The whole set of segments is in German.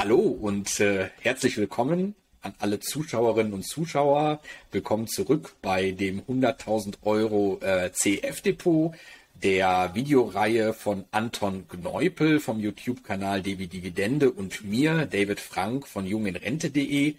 Hallo und äh, herzlich willkommen an alle Zuschauerinnen und Zuschauer. Willkommen zurück bei dem 100.000 Euro äh, CF-Depot der Videoreihe von Anton Gneupel vom YouTube-Kanal Devi Dividende und mir, David Frank von junginrente.de.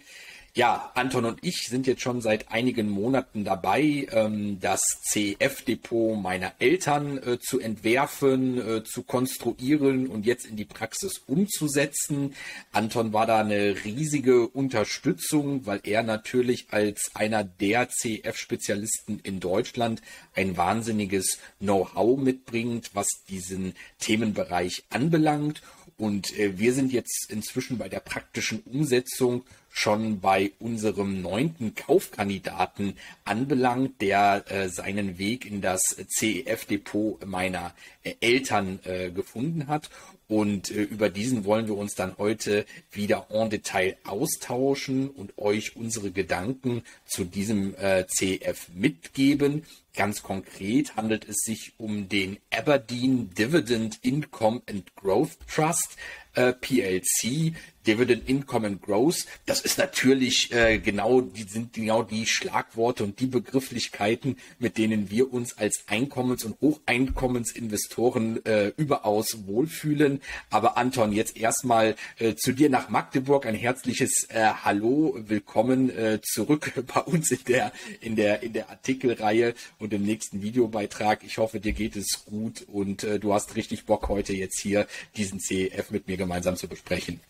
Ja, Anton und ich sind jetzt schon seit einigen Monaten dabei, ähm, das CF-Depot meiner Eltern äh, zu entwerfen, äh, zu konstruieren und jetzt in die Praxis umzusetzen. Anton war da eine riesige Unterstützung, weil er natürlich als einer der CF-Spezialisten in Deutschland ein wahnsinniges Know-how mitbringt, was diesen Themenbereich anbelangt. Und äh, wir sind jetzt inzwischen bei der praktischen Umsetzung schon bei unserem neunten Kaufkandidaten anbelangt, der äh, seinen Weg in das CEF-Depot meiner äh, Eltern äh, gefunden hat. Und äh, über diesen wollen wir uns dann heute wieder en Detail austauschen und euch unsere Gedanken zu diesem äh, CEF mitgeben. Ganz konkret handelt es sich um den Aberdeen Dividend Income and Growth Trust äh, PLC, Dividend Income and Growth. Das ist natürlich äh, genau, die sind genau die Schlagworte und die Begrifflichkeiten, mit denen wir uns als Einkommens- und Hocheinkommensinvestoren äh, überaus wohlfühlen. Aber Anton, jetzt erstmal äh, zu dir nach Magdeburg ein herzliches äh, Hallo, willkommen äh, zurück bei uns in der in der in der Artikelreihe und im nächsten Videobeitrag. Ich hoffe, dir geht es gut und äh, du hast richtig Bock heute jetzt hier diesen CEF mit mir gemeinsam zu besprechen.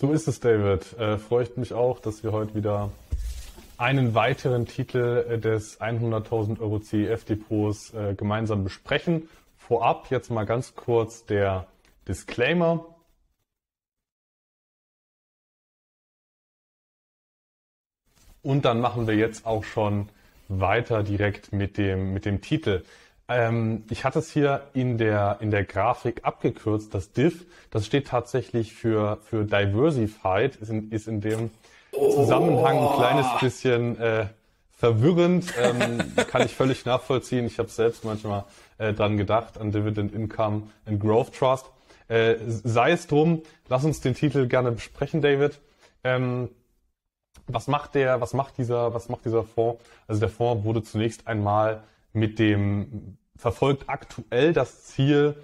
So ist es, David. Äh, freut mich auch, dass wir heute wieder einen weiteren Titel äh, des 100.000 Euro CEF-Depots äh, gemeinsam besprechen. Vorab jetzt mal ganz kurz der Disclaimer. Und dann machen wir jetzt auch schon weiter direkt mit dem, mit dem Titel. Ähm, ich hatte es hier in der, in der Grafik abgekürzt, das Div, das steht tatsächlich für, für Diversified, ist in, ist in dem Zusammenhang ein kleines oh. bisschen äh, verwirrend, ähm, kann ich völlig nachvollziehen. Ich habe selbst manchmal äh, dran gedacht, an Dividend Income and Growth Trust. Äh, sei es drum, lass uns den Titel gerne besprechen, David. Ähm, was macht der, was macht dieser, was macht dieser Fonds? Also der Fonds wurde zunächst einmal mit dem verfolgt aktuell das Ziel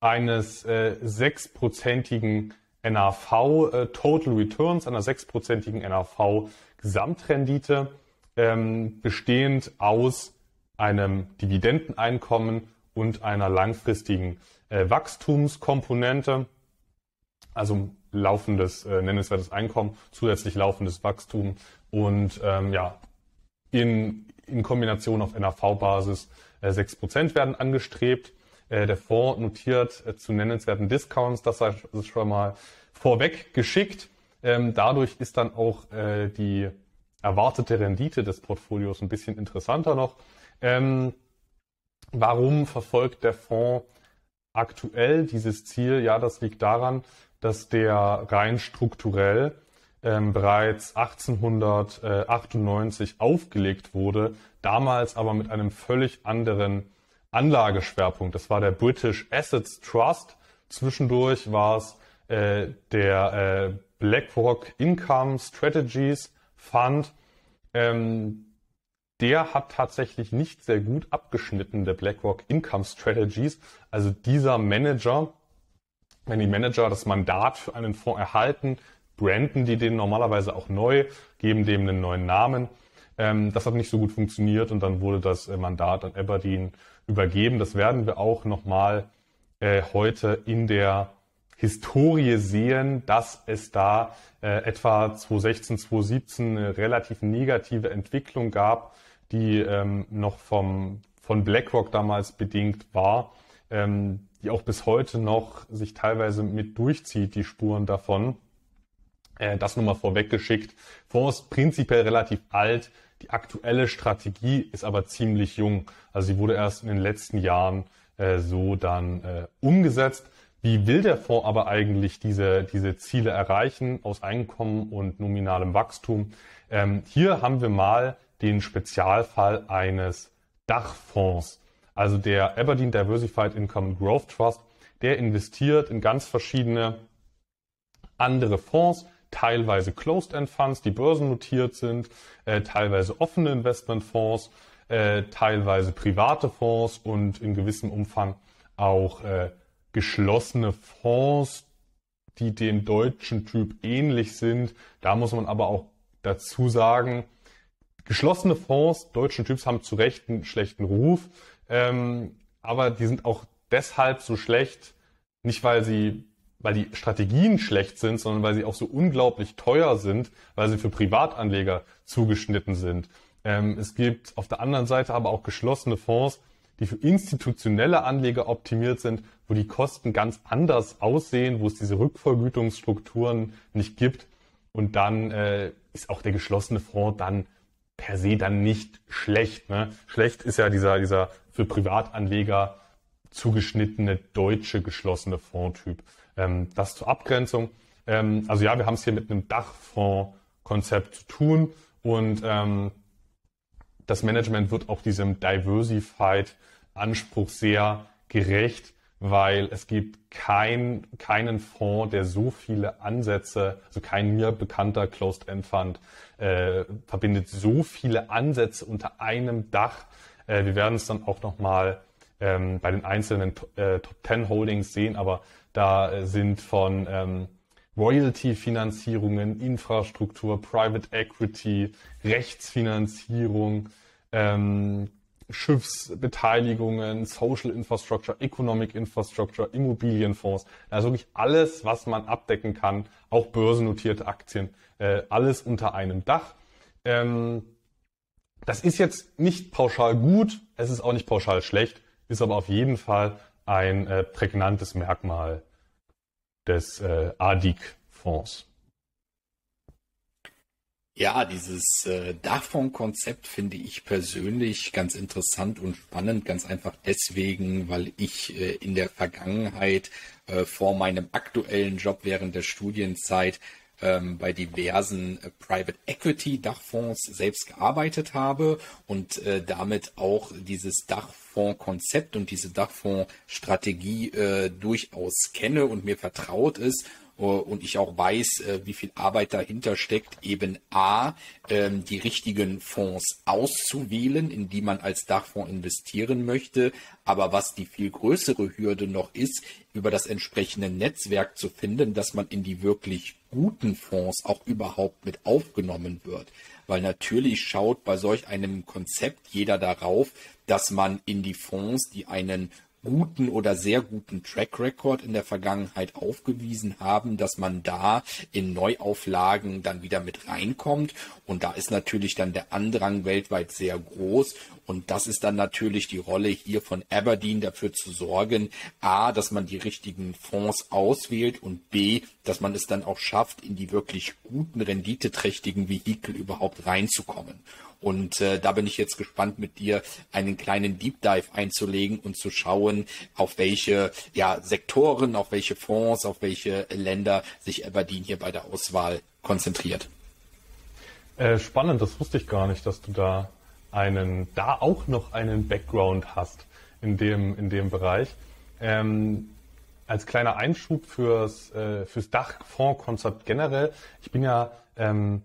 eines äh, sechsprozentigen äh, NAV äh, Total Returns, einer sechsprozentigen NAV Gesamtrendite, ähm, bestehend aus einem Dividendeneinkommen und einer langfristigen äh, Wachstumskomponente, also laufendes, äh, nennenswertes Einkommen, zusätzlich laufendes Wachstum und ähm, ja, in, in Kombination auf NAV-Basis 6% äh, werden angestrebt. Äh, der Fonds notiert äh, zu nennenswerten Discounts, das ist schon mal vorweg geschickt. Ähm, dadurch ist dann auch die erwartete Rendite des Portfolios ein bisschen interessanter noch. Ähm, warum verfolgt der Fonds aktuell dieses Ziel? Ja, das liegt daran, dass der rein strukturell ähm, bereits 1898 aufgelegt wurde, damals aber mit einem völlig anderen Anlageschwerpunkt. Das war der British Assets Trust. Zwischendurch war es äh, der äh, BlackRock Income Strategies Fund. Ähm, der hat tatsächlich nicht sehr gut abgeschnitten, der BlackRock Income Strategies. Also dieser Manager, wenn die Manager das Mandat für einen Fonds erhalten, branden die den normalerweise auch neu, geben dem einen neuen Namen. Ähm, das hat nicht so gut funktioniert und dann wurde das äh, Mandat an Aberdeen übergeben. Das werden wir auch nochmal äh, heute in der Historie sehen, dass es da äh, etwa 2016, 2017 eine relativ negative Entwicklung gab, die ähm, noch vom, von BlackRock damals bedingt war, ähm, die auch bis heute noch sich teilweise mit durchzieht, die Spuren davon. Äh, das nur mal vorweggeschickt. Fonds prinzipiell relativ alt. Die aktuelle Strategie ist aber ziemlich jung. Also sie wurde erst in den letzten Jahren äh, so dann äh, umgesetzt. Wie will der Fonds aber eigentlich diese, diese Ziele erreichen aus Einkommen und nominalem Wachstum? Ähm, hier haben wir mal den Spezialfall eines Dachfonds. Also der Aberdeen Diversified Income Growth Trust, der investiert in ganz verschiedene andere Fonds, teilweise Closed-End Funds, die börsennotiert sind, äh, teilweise offene Investmentfonds, äh, teilweise private Fonds und in gewissem Umfang auch äh, geschlossene Fonds, die dem deutschen Typ ähnlich sind. Da muss man aber auch dazu sagen, geschlossene Fonds deutschen Typs haben zu Recht einen schlechten Ruf, ähm, aber die sind auch deshalb so schlecht, nicht weil sie weil die Strategien schlecht sind, sondern weil sie auch so unglaublich teuer sind, weil sie für Privatanleger zugeschnitten sind. Ähm, es gibt auf der anderen Seite aber auch geschlossene Fonds, die für institutionelle Anleger optimiert sind, wo die Kosten ganz anders aussehen, wo es diese Rückvergütungsstrukturen nicht gibt. Und dann äh, ist auch der geschlossene Fonds dann per se dann nicht schlecht. Ne? Schlecht ist ja dieser, dieser für Privatanleger zugeschnittene deutsche geschlossene Fondtyp. Ähm, das zur Abgrenzung. Ähm, also ja, wir haben es hier mit einem Dachfondskonzept zu tun und ähm, das Management wird auch diesem Diversified Anspruch sehr gerecht, weil es gibt kein, keinen Fonds, der so viele Ansätze, also kein mir bekannter Closed-End Fund, äh, verbindet so viele Ansätze unter einem Dach. Äh, wir werden es dann auch nochmal ähm, bei den einzelnen äh, Top 10 Holdings sehen, aber da äh, sind von ähm, Royalty-Finanzierungen, Infrastruktur, Private Equity, Rechtsfinanzierung, ähm, Schiffsbeteiligungen, Social Infrastructure, Economic Infrastructure, Immobilienfonds. Also wirklich alles, was man abdecken kann, auch börsennotierte Aktien, äh, alles unter einem Dach. Ähm, das ist jetzt nicht pauschal gut, es ist auch nicht pauschal schlecht, ist aber auf jeden Fall ein äh, prägnantes Merkmal des äh, ADIC-Fonds. Ja, dieses äh, Dachfonds-Konzept finde ich persönlich ganz interessant und spannend, ganz einfach deswegen, weil ich äh, in der Vergangenheit äh, vor meinem aktuellen Job während der Studienzeit ähm, bei diversen äh, Private Equity Dachfonds selbst gearbeitet habe und äh, damit auch dieses Dachfonds-Konzept und diese Dachfonds-Strategie äh, durchaus kenne und mir vertraut ist und ich auch weiß, äh, wie viel Arbeit dahinter steckt, eben A, ähm, die richtigen Fonds auszuwählen, in die man als Dachfonds investieren möchte. Aber was die viel größere Hürde noch ist, über das entsprechende Netzwerk zu finden, dass man in die wirklich guten Fonds auch überhaupt mit aufgenommen wird. Weil natürlich schaut bei solch einem Konzept jeder darauf, dass man in die Fonds, die einen guten oder sehr guten Track Record in der Vergangenheit aufgewiesen haben, dass man da in Neuauflagen dann wieder mit reinkommt. Und da ist natürlich dann der Andrang weltweit sehr groß. Und das ist dann natürlich die Rolle hier von Aberdeen dafür zu sorgen, a, dass man die richtigen Fonds auswählt und b, dass man es dann auch schafft, in die wirklich guten, renditeträchtigen Vehikel überhaupt reinzukommen. Und äh, da bin ich jetzt gespannt, mit dir einen kleinen Deep Dive einzulegen und zu schauen, auf welche ja, Sektoren, auf welche Fonds, auf welche Länder sich Aberdeen hier bei der Auswahl konzentriert. Äh, spannend, das wusste ich gar nicht, dass du da einen, da auch noch einen Background hast in dem, in dem Bereich. Ähm, als kleiner Einschub fürs, äh, fürs Dachfondskonzept generell. Ich bin ja ähm,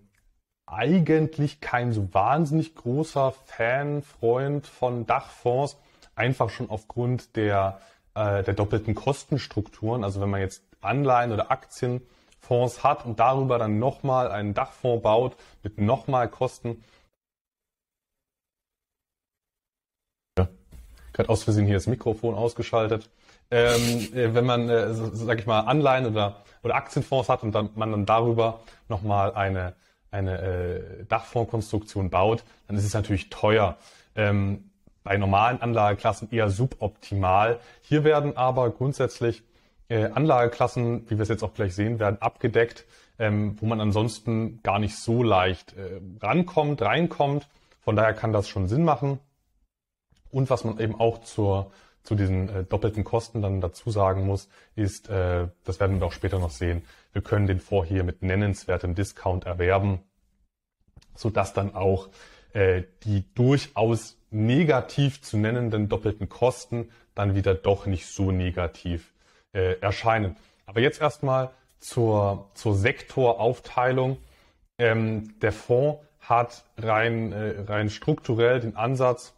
eigentlich kein so wahnsinnig großer Fan, Freund von Dachfonds, einfach schon aufgrund der, äh, der doppelten Kostenstrukturen. Also wenn man jetzt Anleihen oder Aktienfonds hat und darüber dann nochmal einen Dachfonds baut mit nochmal Kosten. Ja, gerade aus Versehen hier das Mikrofon ausgeschaltet. Ähm, äh, wenn man, äh, so, sag ich mal, Anleihen oder, oder Aktienfonds hat und dann, man dann darüber nochmal eine eine äh, Dachfondskonstruktion baut, dann ist es natürlich teuer. Ähm, bei normalen Anlageklassen eher suboptimal. Hier werden aber grundsätzlich äh, Anlageklassen, wie wir es jetzt auch gleich sehen werden, abgedeckt, ähm, wo man ansonsten gar nicht so leicht äh, rankommt, reinkommt. Von daher kann das schon Sinn machen. Und was man eben auch zur, zu diesen äh, doppelten Kosten dann dazu sagen muss, ist, äh, das werden wir auch später noch sehen, wir können den Fonds hier mit nennenswertem Discount erwerben, sodass dann auch äh, die durchaus negativ zu nennenden doppelten Kosten dann wieder doch nicht so negativ äh, erscheinen. Aber jetzt erstmal zur, zur Sektoraufteilung. Ähm, der Fonds hat rein, äh, rein strukturell den Ansatz,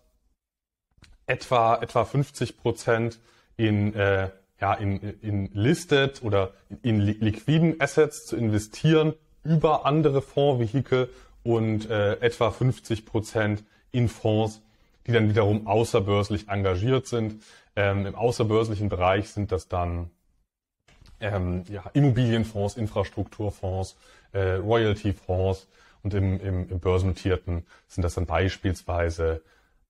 etwa, etwa 50 Prozent in, äh, ja, in, in listed oder in liquiden Assets zu investieren über andere Fondsvehikel und äh, etwa 50 Prozent in Fonds, die dann wiederum außerbörslich engagiert sind. Ähm, Im außerbörslichen Bereich sind das dann ähm, ja, Immobilienfonds, Infrastrukturfonds, äh, Royalty-Fonds und im, im, im börsennotierten sind das dann beispielsweise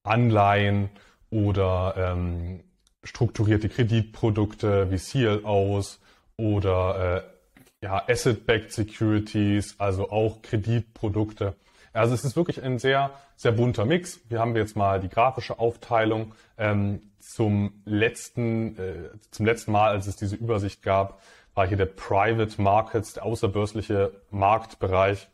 Anleihen oder ähm, strukturierte Kreditprodukte wie CLOs oder äh, ja, Asset-Backed Securities, also auch Kreditprodukte. Also es ist wirklich ein sehr, sehr bunter Mix. Hier haben wir jetzt mal die grafische Aufteilung. Ähm, zum letzten, äh, zum letzten Mal, als es diese Übersicht gab, war hier der Private Markets, der außerbörsliche Marktbereich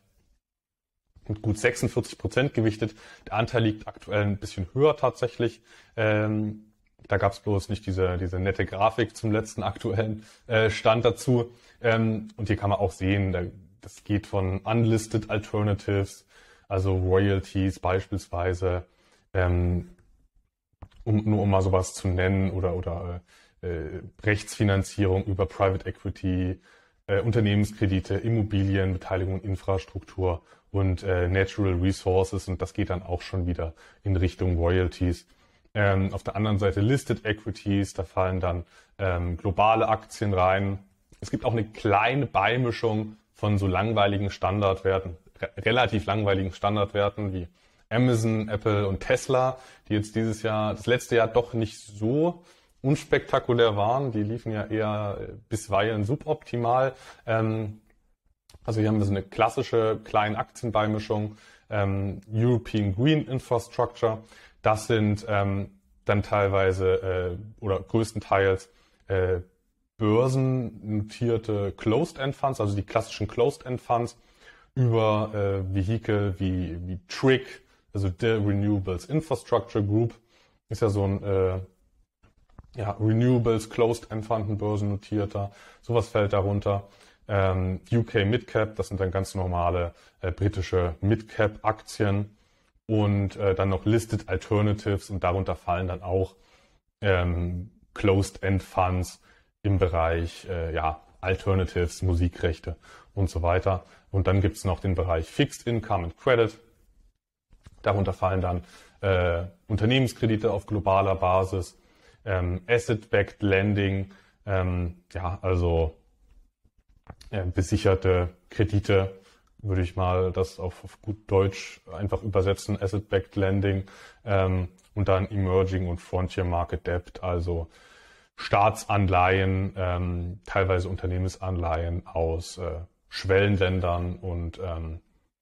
mit gut 46 Prozent gewichtet. Der Anteil liegt aktuell ein bisschen höher tatsächlich. Ähm, da gab es bloß nicht diese, diese nette Grafik zum letzten aktuellen äh, Stand dazu. Ähm, und hier kann man auch sehen, da, das geht von Unlisted Alternatives, also Royalties beispielsweise, ähm, um, nur um mal sowas zu nennen, oder, oder äh, Rechtsfinanzierung über Private Equity, äh, Unternehmenskredite, Immobilien, Beteiligung, Infrastruktur und äh, Natural Resources. Und das geht dann auch schon wieder in Richtung Royalties. Ähm, auf der anderen Seite Listed Equities, da fallen dann ähm, globale Aktien rein. Es gibt auch eine kleine Beimischung von so langweiligen Standardwerten, re relativ langweiligen Standardwerten wie Amazon, Apple und Tesla, die jetzt dieses Jahr, das letzte Jahr doch nicht so unspektakulär waren. Die liefen ja eher bisweilen suboptimal. Ähm, also hier haben wir so eine klassische kleine Aktienbeimischung, ähm, European Green Infrastructure. Das sind ähm, dann teilweise äh, oder größtenteils äh, börsennotierte Closed-End Funds, also die klassischen Closed-End Funds über äh, Vehikel wie, wie TRIC, also The Renewables Infrastructure Group, ist ja so ein äh, ja, Renewables Closed-End Fund, ein börsennotierter, sowas fällt darunter. Ähm, UK Midcap, das sind dann ganz normale äh, britische Midcap-Aktien und äh, dann noch Listed Alternatives und darunter fallen dann auch ähm, Closed-End Funds im Bereich äh, ja, Alternatives, Musikrechte und so weiter. Und dann gibt's noch den Bereich Fixed Income and Credit. Darunter fallen dann äh, Unternehmenskredite auf globaler Basis, ähm, Asset-Backed Lending, ähm, ja, also äh, besicherte Kredite würde ich mal das auf, auf gut Deutsch einfach übersetzen, Asset-Backed Lending ähm, und dann Emerging und Frontier Market Debt, also Staatsanleihen, ähm, teilweise Unternehmensanleihen aus äh, Schwellenländern und ähm,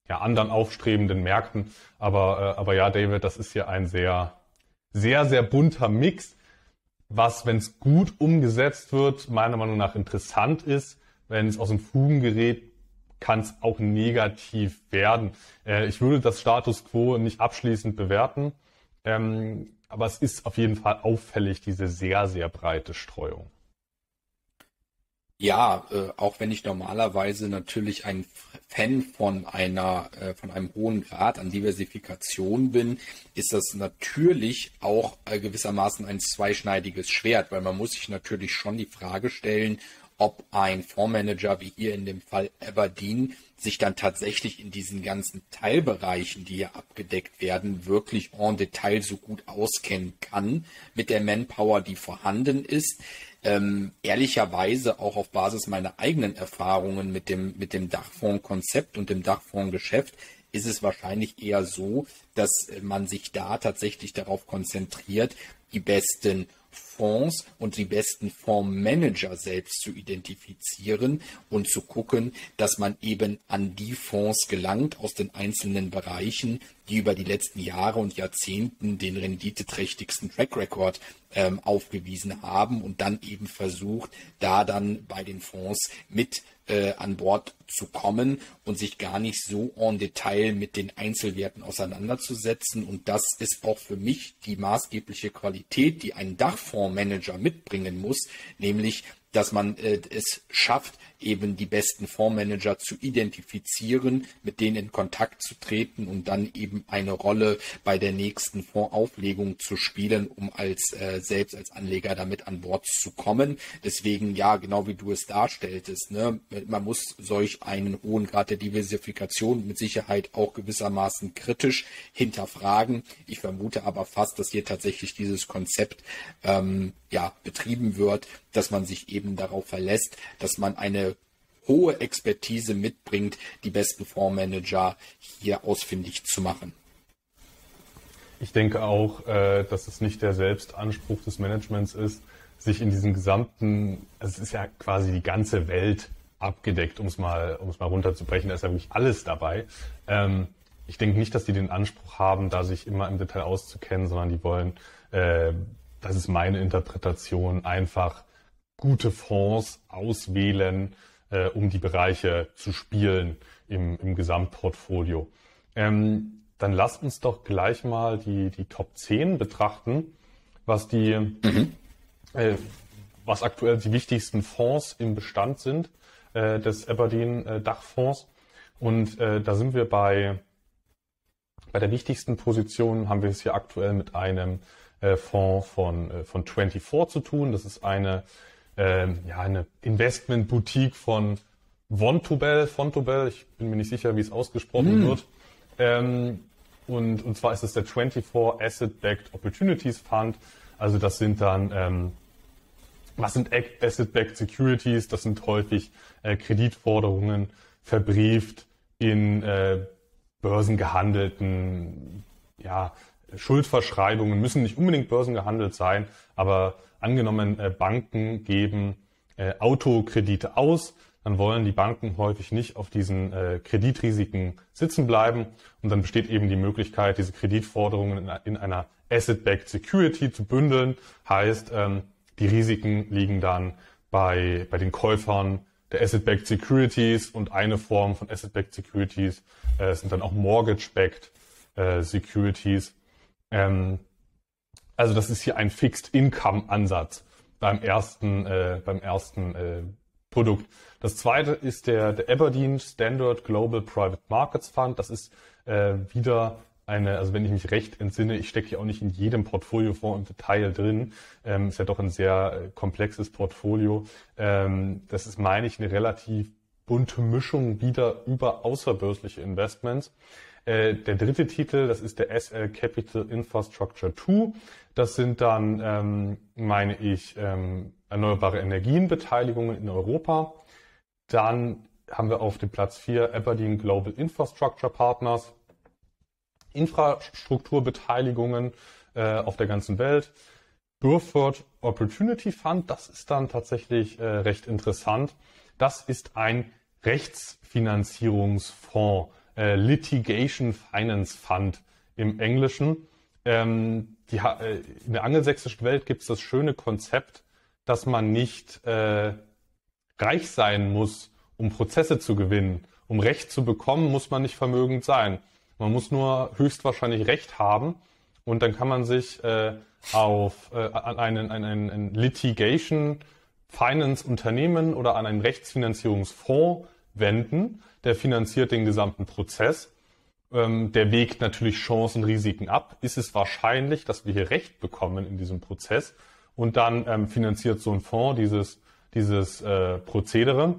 ja, anderen aufstrebenden Märkten. Aber, äh, aber ja, David, das ist hier ein sehr, sehr, sehr bunter Mix, was, wenn es gut umgesetzt wird, meiner Meinung nach interessant ist. Wenn es aus dem Fugen gerät, kann es auch negativ werden. Äh, ich würde das Status quo nicht abschließend bewerten, ähm, aber es ist auf jeden Fall auffällig, diese sehr, sehr breite Streuung. Ja, äh, auch wenn ich normalerweise natürlich ein Fan von einer, äh, von einem hohen Grad an Diversifikation bin, ist das natürlich auch äh, gewissermaßen ein zweischneidiges Schwert, weil man muss sich natürlich schon die Frage stellen, ob ein Fondsmanager wie hier in dem Fall Aberdeen sich dann tatsächlich in diesen ganzen Teilbereichen, die hier abgedeckt werden, wirklich en Detail so gut auskennen kann mit der Manpower, die vorhanden ist. Ähm, ehrlicherweise auch auf Basis meiner eigenen Erfahrungen mit dem, mit dem Dachfondskonzept und dem Dachfondsgeschäft ist es wahrscheinlich eher so, dass man sich da tatsächlich darauf konzentriert, die besten Fonds und die besten Fondsmanager selbst zu identifizieren und zu gucken, dass man eben an die Fonds gelangt aus den einzelnen Bereichen, die über die letzten Jahre und Jahrzehnten den renditeträchtigsten Track Record ähm, aufgewiesen haben und dann eben versucht, da dann bei den Fonds mit äh, an Bord zu kommen und sich gar nicht so en Detail mit den Einzelwerten auseinanderzusetzen. Und das ist auch für mich die maßgebliche Qualität, die ein Dachfondsmanager mitbringen muss, nämlich dass man äh, es schafft, eben die besten Fondsmanager zu identifizieren, mit denen in Kontakt zu treten und dann eben eine Rolle bei der nächsten Fondsauflegung zu spielen, um als äh, selbst als Anleger damit an Bord zu kommen. Deswegen ja, genau wie du es darstelltest, ne, man muss solch einen hohen Grad der Diversifikation mit Sicherheit auch gewissermaßen kritisch hinterfragen. Ich vermute aber fast, dass hier tatsächlich dieses Konzept ähm, ja betrieben wird, dass man sich eben darauf verlässt, dass man eine hohe Expertise mitbringt, die besten Fondsmanager hier ausfindig zu machen. Ich denke auch, äh, dass es nicht der Selbstanspruch des Managements ist, sich in diesem gesamten, also es ist ja quasi die ganze Welt abgedeckt, um es mal, um es mal runterzubrechen, da ist ja wirklich alles dabei. Ähm, ich denke nicht, dass die den Anspruch haben, da sich immer im Detail auszukennen, sondern die wollen, äh, das ist meine Interpretation, einfach gute Fonds auswählen, äh, um die Bereiche zu spielen im, im Gesamtportfolio. Ähm, dann lasst uns doch gleich mal die, die Top 10 betrachten, was die, mhm. äh, was aktuell die wichtigsten Fonds im Bestand sind äh, des Aberdeen äh, Dachfonds. Und äh, da sind wir bei, bei der wichtigsten Position haben wir es hier aktuell mit einem äh, Fonds von, äh, von 24 zu tun. Das ist eine ähm, ja, eine Investment-Boutique von Vontobel, Fontobel, ich bin mir nicht sicher, wie es ausgesprochen mm. wird. Ähm, und, und zwar ist es der 24 Asset-Backed Opportunities Fund. Also das sind dann, ähm, was sind Asset-Backed Securities? Das sind häufig äh, Kreditforderungen verbrieft in äh, börsengehandelten ja, Schuldverschreibungen, müssen nicht unbedingt börsengehandelt sein, aber angenommen, äh, Banken geben äh, Autokredite aus, dann wollen die Banken häufig nicht auf diesen äh, Kreditrisiken sitzen bleiben und dann besteht eben die Möglichkeit, diese Kreditforderungen in, in einer Asset-Backed Security zu bündeln. Heißt, ähm, die Risiken liegen dann bei, bei den Käufern der Asset-Backed Securities und eine Form von Asset-Backed Securities sind dann auch Mortgage-Backed Securities. Ähm, also das ist hier ein Fixed Income Ansatz beim ersten, äh, beim ersten äh, Produkt. Das zweite ist der, der Aberdeen Standard Global Private Markets Fund. Das ist äh, wieder eine, also wenn ich mich recht entsinne, ich stecke ja auch nicht in jedem Portfoliofonds im Detail drin, ähm, ist ja doch ein sehr äh, komplexes Portfolio. Ähm, das ist, meine ich, eine relativ bunte Mischung wieder über außerbörsliche Investments. Äh, der dritte Titel, das ist der SL Capital Infrastructure 2. Das sind dann, ähm, meine ich, ähm, erneuerbare Energienbeteiligungen in Europa. Dann haben wir auf dem Platz 4 Aberdeen Global Infrastructure Partners. Infrastrukturbeteiligungen äh, auf der ganzen Welt. Burford Opportunity Fund, das ist dann tatsächlich äh, recht interessant. Das ist ein Rechtsfinanzierungsfonds äh, Litigation Finance Fund im Englischen. Ähm, die, äh, in der angelsächsischen Welt gibt es das schöne Konzept, dass man nicht äh, reich sein muss, um Prozesse zu gewinnen. Um Recht zu bekommen, muss man nicht vermögend sein. Man muss nur höchstwahrscheinlich Recht haben und dann kann man sich äh, auf äh, einen, an einen Litigation Finance Unternehmen oder an einen Rechtsfinanzierungsfonds wenden der finanziert den gesamten Prozess. Ähm, der wägt natürlich Chancen, Risiken ab. Ist es wahrscheinlich, dass wir hier Recht bekommen in diesem Prozess? Und dann ähm, finanziert so ein Fonds dieses, dieses äh, Prozedere,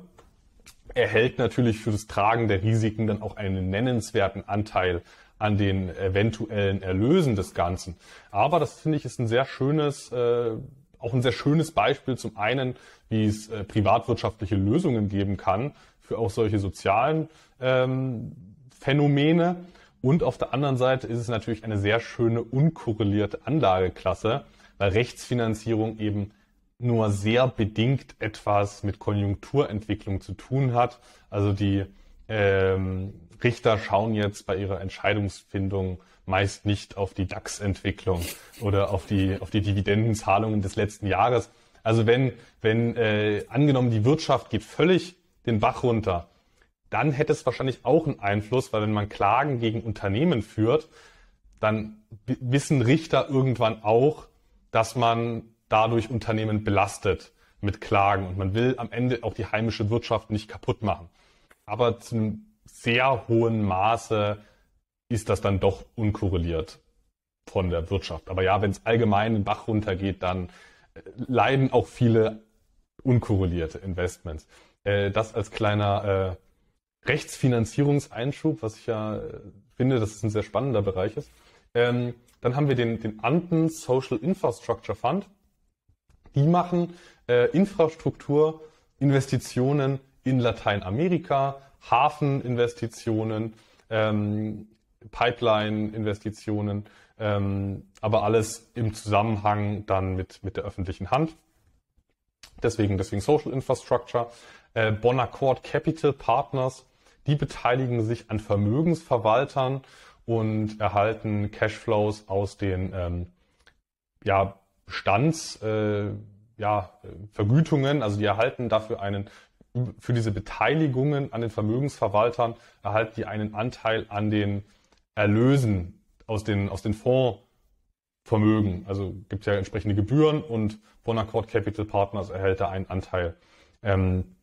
erhält natürlich für das Tragen der Risiken dann auch einen nennenswerten Anteil an den eventuellen Erlösen des Ganzen. Aber das finde ich ist ein sehr schönes, äh, auch ein sehr schönes Beispiel zum einen, wie es äh, privatwirtschaftliche Lösungen geben kann, für auch solche sozialen ähm, Phänomene. Und auf der anderen Seite ist es natürlich eine sehr schöne unkorrelierte Anlageklasse, weil Rechtsfinanzierung eben nur sehr bedingt etwas mit Konjunkturentwicklung zu tun hat. Also die ähm, Richter schauen jetzt bei ihrer Entscheidungsfindung meist nicht auf die DAX-Entwicklung oder auf die, auf die Dividendenzahlungen des letzten Jahres. Also wenn, wenn äh, angenommen die Wirtschaft geht völlig den Bach runter, dann hätte es wahrscheinlich auch einen Einfluss, weil wenn man Klagen gegen Unternehmen führt, dann wissen Richter irgendwann auch, dass man dadurch Unternehmen belastet, mit Klagen und man will am Ende auch die heimische Wirtschaft nicht kaputt machen. Aber zu einem sehr hohen Maße ist das dann doch unkorreliert von der Wirtschaft. Aber ja, wenn es allgemein den Bach runtergeht, dann äh, leiden auch viele unkorrelierte Investments. Äh, das als kleiner äh, Rechtsfinanzierungseinschub, was ich ja äh, finde, dass es ein sehr spannender Bereich ist. Ähm, dann haben wir den, den Anden Social Infrastructure Fund. Die machen äh, Infrastruktur, Investitionen in Lateinamerika, Hafeninvestitionen, ähm, Pipeline-Investitionen, ähm, aber alles im Zusammenhang dann mit, mit der öffentlichen Hand. Deswegen, deswegen Social Infrastructure. Äh, Bonaccord Capital Partners, die beteiligen sich an Vermögensverwaltern und erhalten Cashflows aus den ähm, ja, Bestands, äh, ja, Vergütungen, also die erhalten dafür einen für diese Beteiligungen an den Vermögensverwaltern erhalten die einen Anteil an den Erlösen aus den, aus den Fondsvermögen. Also gibt es ja entsprechende Gebühren und Bonaccord Capital Partners erhält da einen Anteil. Ähm,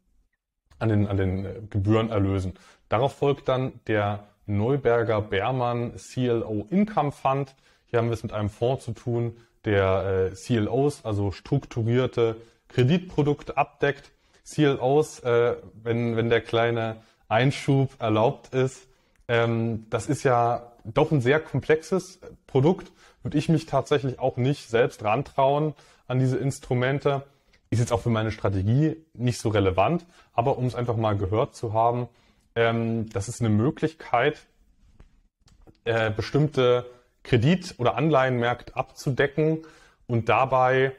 an den, an den Gebührenerlösen. Darauf folgt dann der Neuberger Bermann CLO Income Fund. Hier haben wir es mit einem Fonds zu tun, der äh, CLOs, also strukturierte Kreditprodukte abdeckt. CLOs, äh, wenn, wenn der kleine Einschub erlaubt ist, ähm, das ist ja doch ein sehr komplexes Produkt. Würde ich mich tatsächlich auch nicht selbst rantrauen an diese Instrumente. Ist jetzt auch für meine Strategie nicht so relevant, aber um es einfach mal gehört zu haben, ähm, das ist eine Möglichkeit, äh, bestimmte Kredit- oder Anleihenmärkte abzudecken und dabei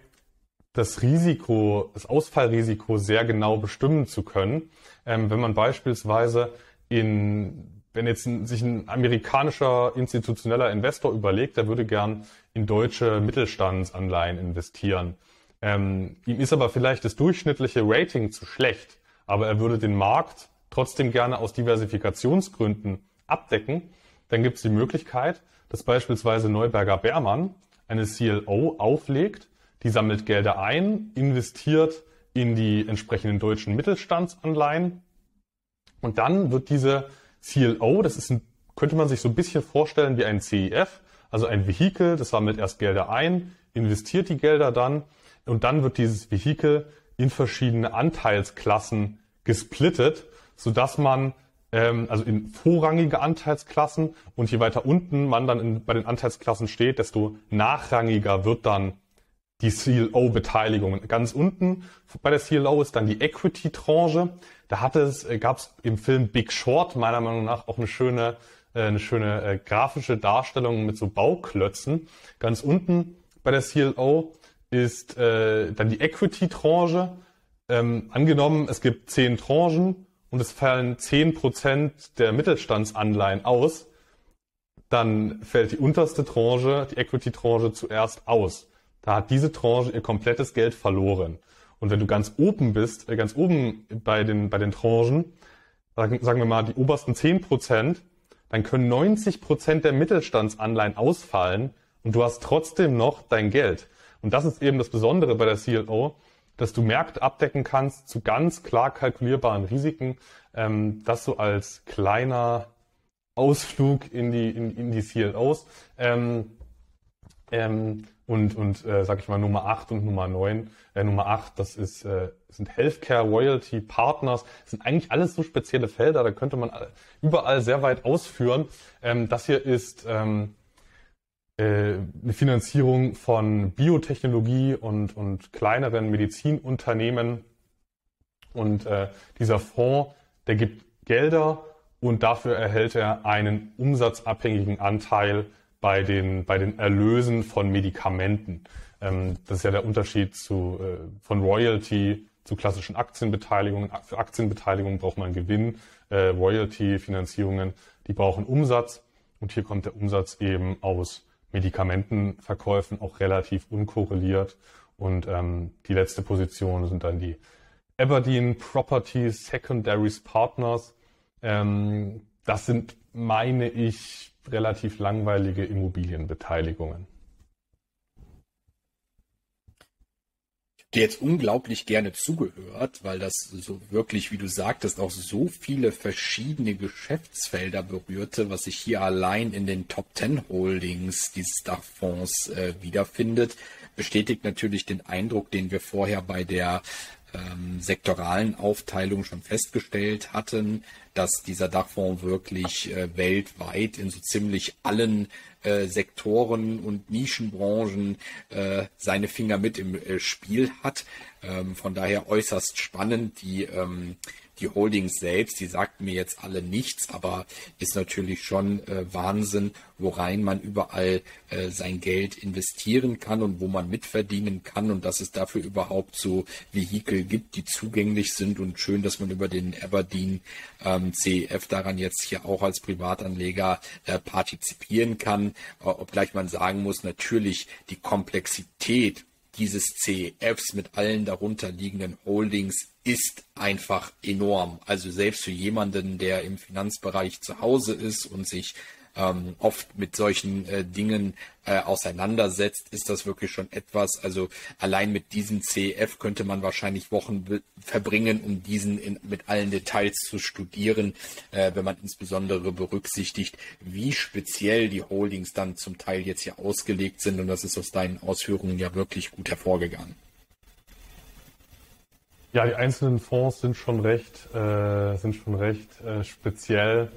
das Risiko, das Ausfallrisiko sehr genau bestimmen zu können. Ähm, wenn man beispielsweise in, wenn jetzt ein, sich ein amerikanischer institutioneller Investor überlegt, der würde gern in deutsche Mittelstandsanleihen investieren. Ähm, ihm ist aber vielleicht das durchschnittliche Rating zu schlecht, aber er würde den Markt trotzdem gerne aus Diversifikationsgründen abdecken, dann gibt es die Möglichkeit, dass beispielsweise Neuberger Bermann eine CLO auflegt, die sammelt Gelder ein, investiert in die entsprechenden deutschen Mittelstandsanleihen. Und dann wird diese CLO, das ist ein, könnte man sich so ein bisschen vorstellen wie ein CEF, also ein Vehikel, das sammelt erst Gelder ein, investiert die Gelder dann und dann wird dieses Vehikel in verschiedene Anteilsklassen gesplittet sodass man ähm, also in vorrangige Anteilsklassen und je weiter unten man dann in, bei den Anteilsklassen steht, desto nachrangiger wird dann die CLO-Beteiligung. Ganz unten bei der CLO ist dann die Equity-Tranche. Da hat es, äh, gab es im Film Big Short meiner Meinung nach auch eine schöne, äh, eine schöne äh, grafische Darstellung mit so Bauklötzen. Ganz unten bei der CLO ist äh, dann die Equity-Tranche. Ähm, angenommen, es gibt zehn Tranchen und es fallen 10% der Mittelstandsanleihen aus, dann fällt die unterste Tranche, die Equity-Tranche zuerst aus. Da hat diese Tranche ihr komplettes Geld verloren. Und wenn du ganz oben bist, äh, ganz oben bei den, bei den Tranchen, sagen, sagen wir mal die obersten 10%, dann können 90% der Mittelstandsanleihen ausfallen und du hast trotzdem noch dein Geld. Und das ist eben das Besondere bei der CLO, dass du Märkte abdecken kannst zu ganz klar kalkulierbaren Risiken. Ähm, das so als kleiner Ausflug in die, in, in die CLOs. Ähm, ähm, und, und äh, sag ich mal, Nummer 8 und Nummer 9. Äh, Nummer 8, das ist, äh, sind Healthcare Royalty Partners. Das sind eigentlich alles so spezielle Felder, da könnte man überall sehr weit ausführen. Ähm, das hier ist ähm, äh, eine Finanzierung von Biotechnologie und, und kleineren Medizinunternehmen. Und äh, dieser Fonds, der gibt Gelder und dafür erhält er einen umsatzabhängigen Anteil bei den, bei den Erlösen von Medikamenten. Ähm, das ist ja der Unterschied zu, äh, von Royalty zu klassischen Aktienbeteiligungen. Für Aktienbeteiligungen braucht man Gewinn. Äh, Royalty-Finanzierungen, die brauchen Umsatz. Und hier kommt der Umsatz eben aus Medikamentenverkäufen auch relativ unkorreliert. Und ähm, die letzte Position sind dann die Aberdeen Property Secondaries Partners. Ähm, das sind, meine ich, relativ langweilige Immobilienbeteiligungen. Dir jetzt unglaublich gerne zugehört, weil das so wirklich, wie du sagtest, auch so viele verschiedene Geschäftsfelder berührte, was sich hier allein in den Top Ten Holdings dieses Dachfonds äh, wiederfindet, bestätigt natürlich den Eindruck, den wir vorher bei der ähm, sektoralen Aufteilung schon festgestellt hatten, dass dieser Dachfonds wirklich äh, weltweit in so ziemlich allen äh, Sektoren und Nischenbranchen äh, seine Finger mit im äh, Spiel hat. Ähm, von daher äußerst spannend. Die ähm, die Holdings selbst, die sagten mir jetzt alle nichts, aber ist natürlich schon äh, Wahnsinn, worein man überall äh, sein Geld investieren kann und wo man mitverdienen kann und dass es dafür überhaupt so Vehikel gibt, die zugänglich sind und schön, dass man über den Aberdeen ähm, CEF daran jetzt hier auch als Privatanleger äh, partizipieren kann, äh, obgleich man sagen muss, natürlich die Komplexität dieses CEFs mit allen darunter liegenden Holdings ist einfach enorm. Also selbst für jemanden, der im Finanzbereich zu Hause ist und sich ähm, oft mit solchen äh, Dingen äh, auseinandersetzt, ist das wirklich schon etwas. Also allein mit diesem CF könnte man wahrscheinlich Wochen verbringen, um diesen in, mit allen Details zu studieren, äh, wenn man insbesondere berücksichtigt, wie speziell die Holdings dann zum Teil jetzt hier ausgelegt sind. Und das ist aus deinen Ausführungen ja wirklich gut hervorgegangen. Ja, die einzelnen Fonds sind schon recht, äh, sind schon recht äh, speziell.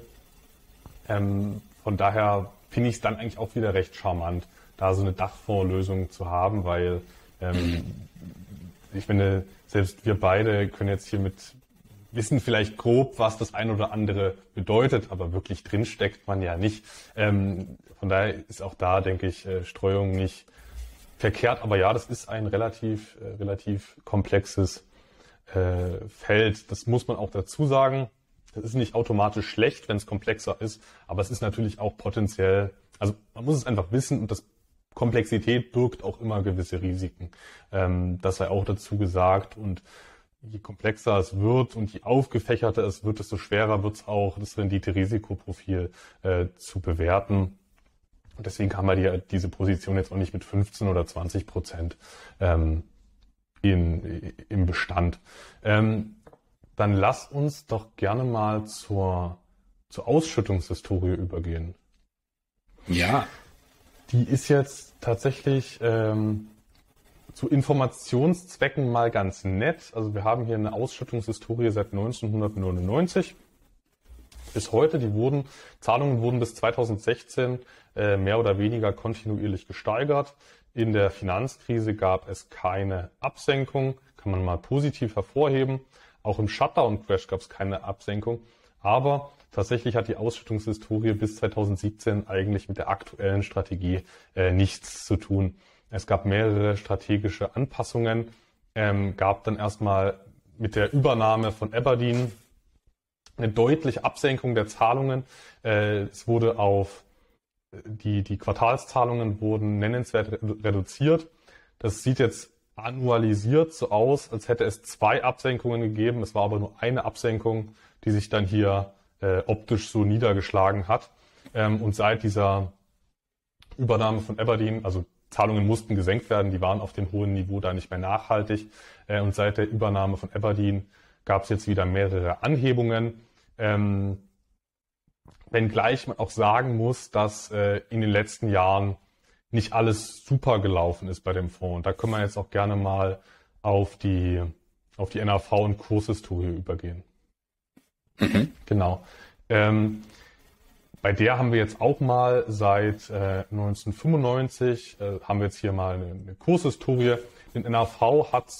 Ähm, von daher finde ich es dann eigentlich auch wieder recht charmant, da so eine Dachfondslösung zu haben, weil ähm, ich finde, selbst wir beide können jetzt hier mit wissen vielleicht grob, was das ein oder andere bedeutet, aber wirklich drin steckt man ja nicht. Ähm, von daher ist auch da, denke ich, äh, Streuung nicht verkehrt. Aber ja, das ist ein relativ, äh, relativ komplexes äh, Feld. Das muss man auch dazu sagen. Das ist nicht automatisch schlecht, wenn es komplexer ist, aber es ist natürlich auch potenziell, also man muss es einfach wissen und das Komplexität birgt auch immer gewisse Risiken. Ähm, das sei auch dazu gesagt und je komplexer es wird und je aufgefächerter es wird, desto schwerer wird es auch, das Rendite-Risikoprofil äh, zu bewerten. Und deswegen kann man die, diese Position jetzt auch nicht mit 15 oder 20 Prozent ähm, in, im Bestand. Ähm, dann lass uns doch gerne mal zur, zur Ausschüttungshistorie übergehen. Ja. Die ist jetzt tatsächlich ähm, zu Informationszwecken mal ganz nett. Also wir haben hier eine Ausschüttungshistorie seit 1999 bis heute. Die wurden, Zahlungen wurden bis 2016 äh, mehr oder weniger kontinuierlich gesteigert. In der Finanzkrise gab es keine Absenkung, kann man mal positiv hervorheben. Auch im Shutdown-Crash gab es keine Absenkung. Aber tatsächlich hat die Ausschüttungshistorie bis 2017 eigentlich mit der aktuellen Strategie äh, nichts zu tun. Es gab mehrere strategische Anpassungen, ähm, gab dann erstmal mit der Übernahme von Aberdeen eine deutliche Absenkung der Zahlungen. Äh, es wurde auf die, die Quartalszahlungen wurden nennenswert reduziert. Das sieht jetzt annualisiert so aus, als hätte es zwei Absenkungen gegeben. Es war aber nur eine Absenkung, die sich dann hier äh, optisch so niedergeschlagen hat. Ähm, und seit dieser Übernahme von Aberdeen, also Zahlungen mussten gesenkt werden, die waren auf dem hohen Niveau da nicht mehr nachhaltig. Äh, und seit der Übernahme von Aberdeen gab es jetzt wieder mehrere Anhebungen. Ähm, wenngleich man auch sagen muss, dass äh, in den letzten Jahren nicht alles super gelaufen ist bei dem Fonds. Da können wir jetzt auch gerne mal auf die, auf die NAV und Kurshistorie übergehen. Mhm. Genau. Ähm, bei der haben wir jetzt auch mal seit äh, 1995, äh, haben wir jetzt hier mal eine, eine Kurshistorie. Den NAV hat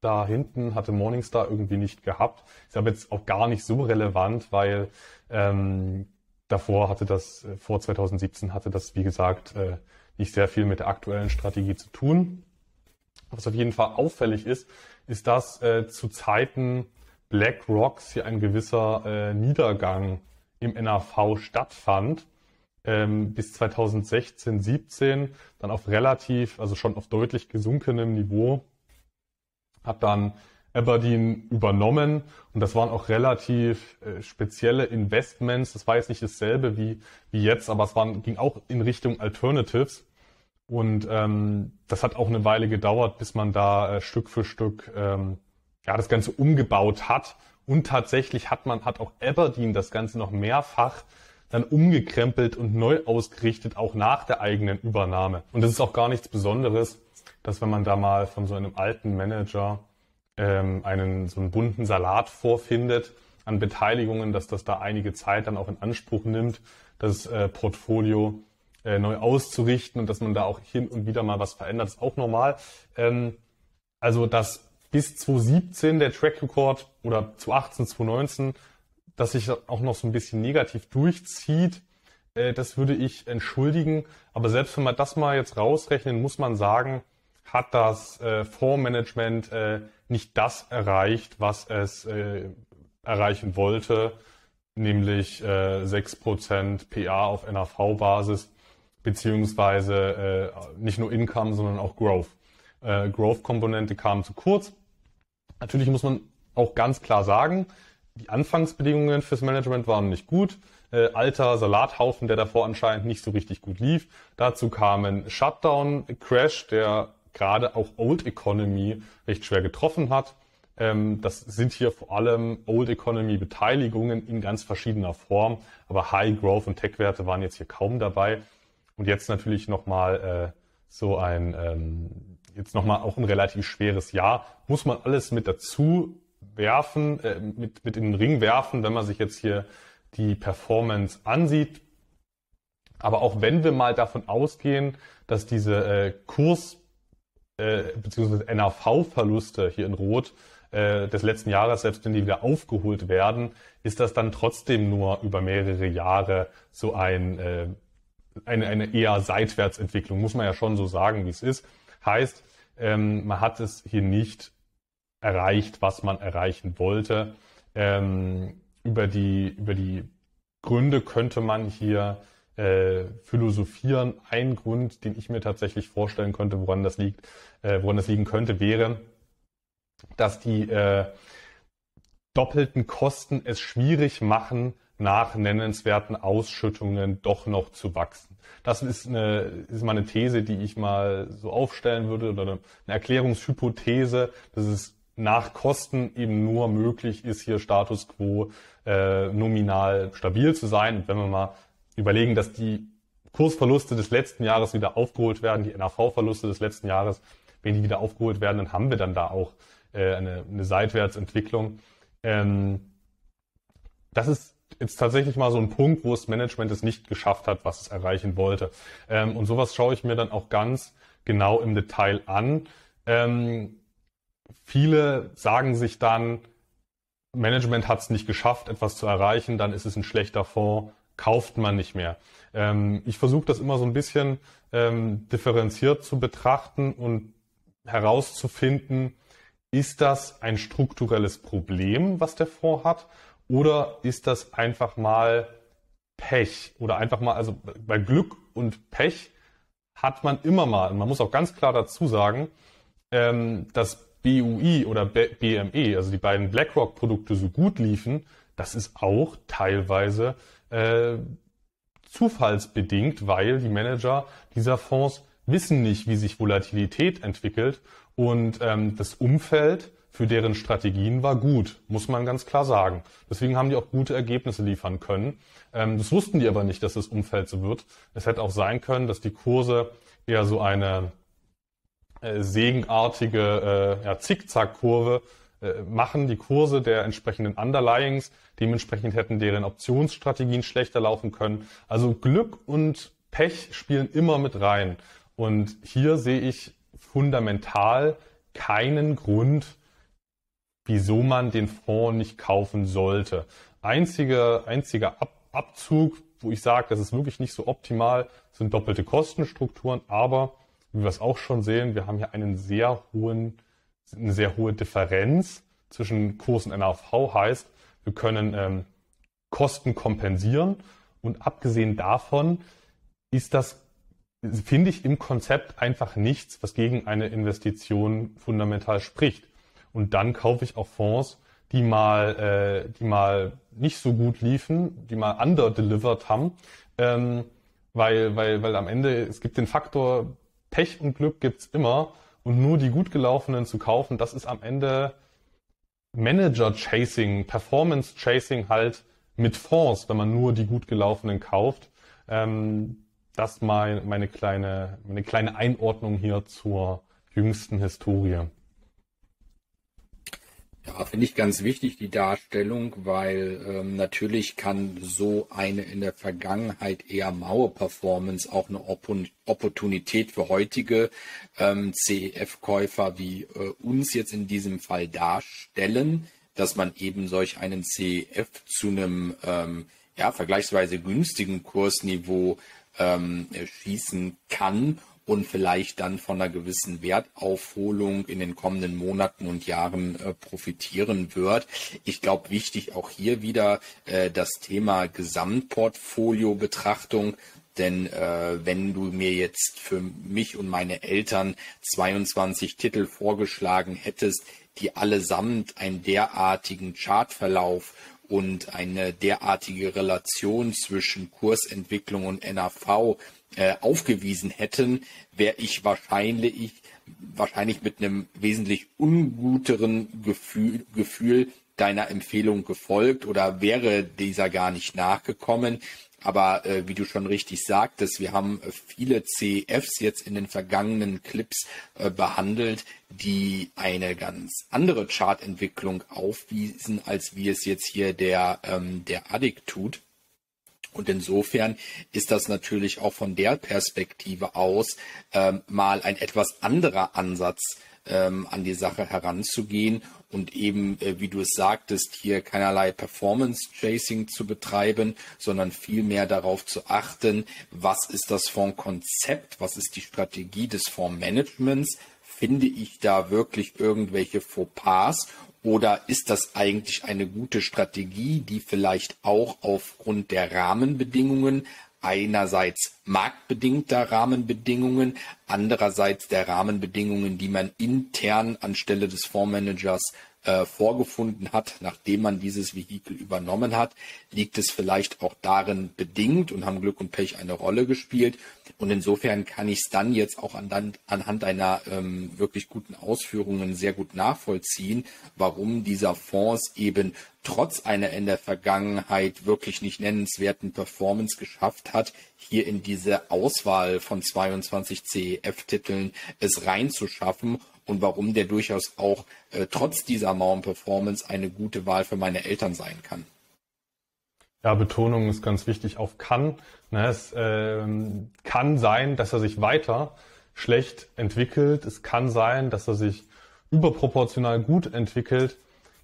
da hinten, hatte Morningstar irgendwie nicht gehabt. Ist aber jetzt auch gar nicht so relevant, weil ähm, davor hatte das, äh, vor 2017 hatte das, wie gesagt, äh, nicht sehr viel mit der aktuellen Strategie zu tun. Was auf jeden Fall auffällig ist, ist, dass äh, zu Zeiten BlackRocks hier ein gewisser Niedergang im NAV stattfand. Ähm, bis 2016, 17 dann auf relativ, also schon auf deutlich gesunkenem Niveau, hat dann Aberdeen übernommen und das waren auch relativ äh, spezielle Investments. Das war jetzt nicht dasselbe wie, wie jetzt, aber es waren, ging auch in Richtung Alternatives. Und ähm, das hat auch eine Weile gedauert, bis man da äh, Stück für Stück ähm, ja, das Ganze umgebaut hat. Und tatsächlich hat man, hat auch Aberdeen das Ganze noch mehrfach dann umgekrempelt und neu ausgerichtet, auch nach der eigenen Übernahme. Und das ist auch gar nichts Besonderes, dass wenn man da mal von so einem alten Manager ähm, einen so einen bunten Salat vorfindet an Beteiligungen, dass das da einige Zeit dann auch in Anspruch nimmt, das äh, Portfolio äh, neu auszurichten und dass man da auch hin und wieder mal was verändert, ist auch normal. Ähm, also dass bis 2017 der Track Record oder 2018, 2019, dass sich auch noch so ein bisschen negativ durchzieht, äh, das würde ich entschuldigen. Aber selbst wenn wir das mal jetzt rausrechnen, muss man sagen, hat das äh, Fondsmanagement äh, nicht das erreicht, was es äh, erreichen wollte, nämlich äh, 6% PA auf NAV-Basis, beziehungsweise äh, nicht nur Income, sondern auch Growth. Äh, Growth-Komponente kam zu kurz. Natürlich muss man auch ganz klar sagen, die Anfangsbedingungen fürs Management waren nicht gut. Äh, alter Salathaufen, der davor anscheinend nicht so richtig gut lief. Dazu kamen Shutdown, Crash, der gerade auch Old Economy recht schwer getroffen hat. Ähm, das sind hier vor allem Old Economy Beteiligungen in ganz verschiedener Form, aber High Growth und Tech-Werte waren jetzt hier kaum dabei. Und jetzt natürlich nochmal äh, so ein, ähm, jetzt nochmal auch ein relativ schweres Jahr. Muss man alles mit dazu werfen, äh, mit, mit in den Ring werfen, wenn man sich jetzt hier die Performance ansieht. Aber auch wenn wir mal davon ausgehen, dass diese äh, Kurs- äh, beziehungsweise NAV-Verluste hier in Rot äh, des letzten Jahres, selbst wenn die wieder aufgeholt werden, ist das dann trotzdem nur über mehrere Jahre so ein, äh, eine, eine eher Seitwärtsentwicklung, muss man ja schon so sagen, wie es ist. Heißt, ähm, man hat es hier nicht erreicht, was man erreichen wollte. Ähm, über die, über die Gründe könnte man hier äh, philosophieren. Ein Grund, den ich mir tatsächlich vorstellen könnte, woran das liegt, äh, woran das liegen könnte, wäre, dass die äh, doppelten Kosten es schwierig machen, nach nennenswerten Ausschüttungen doch noch zu wachsen. Das ist, eine, ist mal eine These, die ich mal so aufstellen würde oder eine Erklärungshypothese, dass es nach Kosten eben nur möglich ist, hier Status quo äh, nominal stabil zu sein. Und wenn wir mal überlegen, dass die Kursverluste des letzten Jahres wieder aufgeholt werden, die NAV-Verluste des letzten Jahres, wenn die wieder aufgeholt werden, dann haben wir dann da auch äh, eine, eine Seitwärtsentwicklung. Ähm, das ist jetzt tatsächlich mal so ein Punkt, wo das Management es nicht geschafft hat, was es erreichen wollte. Ähm, und sowas schaue ich mir dann auch ganz genau im Detail an. Ähm, viele sagen sich dann, Management hat es nicht geschafft, etwas zu erreichen, dann ist es ein schlechter Fonds, kauft man nicht mehr. Ähm, ich versuche das immer so ein bisschen ähm, differenziert zu betrachten und herauszufinden, ist das ein strukturelles Problem, was der Fonds hat, oder ist das einfach mal Pech oder einfach mal, also bei Glück und Pech hat man immer mal, und man muss auch ganz klar dazu sagen, ähm, dass BUI oder BME, also die beiden BlackRock-Produkte so gut liefen, das ist auch teilweise äh, zufallsbedingt, weil die Manager dieser Fonds wissen nicht, wie sich Volatilität entwickelt und ähm, das Umfeld für deren Strategien war gut, muss man ganz klar sagen. Deswegen haben die auch gute Ergebnisse liefern können. Ähm, das wussten die aber nicht, dass das Umfeld so wird. Es hätte auch sein können, dass die Kurse eher so eine äh, segenartige äh, ja, Zickzack-Kurve machen die Kurse der entsprechenden Underlyings. Dementsprechend hätten deren Optionsstrategien schlechter laufen können. Also Glück und Pech spielen immer mit rein. Und hier sehe ich fundamental keinen Grund, wieso man den Fonds nicht kaufen sollte. Einziger, einziger Ab Abzug, wo ich sage, das ist wirklich nicht so optimal, sind doppelte Kostenstrukturen. Aber wie wir es auch schon sehen, wir haben hier einen sehr hohen eine sehr hohe Differenz zwischen Kurs und NAV heißt, wir können ähm, Kosten kompensieren und abgesehen davon ist das, finde ich, im Konzept einfach nichts, was gegen eine Investition fundamental spricht. Und dann kaufe ich auch Fonds, die mal, äh, die mal nicht so gut liefen, die mal underdelivered haben, ähm, weil, weil, weil am Ende es gibt den Faktor Pech und Glück gibt's immer und nur die gut gelaufenen zu kaufen, das ist am Ende Manager-Chasing, Performance-Chasing halt mit Fonds, wenn man nur die gut gelaufenen kauft. Ähm, das mal meine kleine, meine kleine Einordnung hier zur jüngsten Historie. Ja, finde ich ganz wichtig, die Darstellung, weil ähm, natürlich kann so eine in der Vergangenheit eher maue Performance auch eine Opportunität für heutige ähm, CEF-Käufer wie äh, uns jetzt in diesem Fall darstellen, dass man eben solch einen CEF zu einem ähm, ja, vergleichsweise günstigen Kursniveau ähm, schießen kann und vielleicht dann von einer gewissen Wertaufholung in den kommenden Monaten und Jahren äh, profitieren wird. Ich glaube, wichtig auch hier wieder äh, das Thema Gesamtportfolio-Betrachtung. Denn äh, wenn du mir jetzt für mich und meine Eltern 22 Titel vorgeschlagen hättest, die allesamt einen derartigen Chartverlauf und eine derartige Relation zwischen Kursentwicklung und NAV äh, aufgewiesen hätten, wäre ich wahrscheinlich, wahrscheinlich mit einem wesentlich unguteren Gefühl, Gefühl deiner Empfehlung gefolgt oder wäre dieser gar nicht nachgekommen. Aber äh, wie du schon richtig sagtest, wir haben viele CEFs jetzt in den vergangenen Clips äh, behandelt, die eine ganz andere Chartentwicklung aufwiesen, als wie es jetzt hier der, ähm, der Addict tut. Und insofern ist das natürlich auch von der Perspektive aus ähm, mal ein etwas anderer Ansatz ähm, an die Sache heranzugehen und eben, äh, wie du es sagtest, hier keinerlei Performance-Chasing zu betreiben, sondern vielmehr darauf zu achten, was ist das Fondskonzept, was ist die Strategie des Fondsmanagements, finde ich da wirklich irgendwelche Fauxpas oder ist das eigentlich eine gute Strategie, die vielleicht auch aufgrund der Rahmenbedingungen einerseits marktbedingter Rahmenbedingungen, andererseits der Rahmenbedingungen, die man intern anstelle des Fondsmanagers äh, vorgefunden hat, nachdem man dieses Vehikel übernommen hat, liegt es vielleicht auch darin bedingt und haben Glück und Pech eine Rolle gespielt. Und insofern kann ich es dann jetzt auch an, anhand einer ähm, wirklich guten Ausführungen sehr gut nachvollziehen, warum dieser Fonds eben trotz einer in der Vergangenheit wirklich nicht nennenswerten Performance geschafft hat, hier in diese Auswahl von 22 CEF-Titeln es reinzuschaffen und warum der durchaus auch äh, trotz dieser Mount Performance eine gute Wahl für meine Eltern sein kann. Ja, Betonung ist ganz wichtig auf kann. Ne, es äh, kann sein, dass er sich weiter schlecht entwickelt. Es kann sein, dass er sich überproportional gut entwickelt.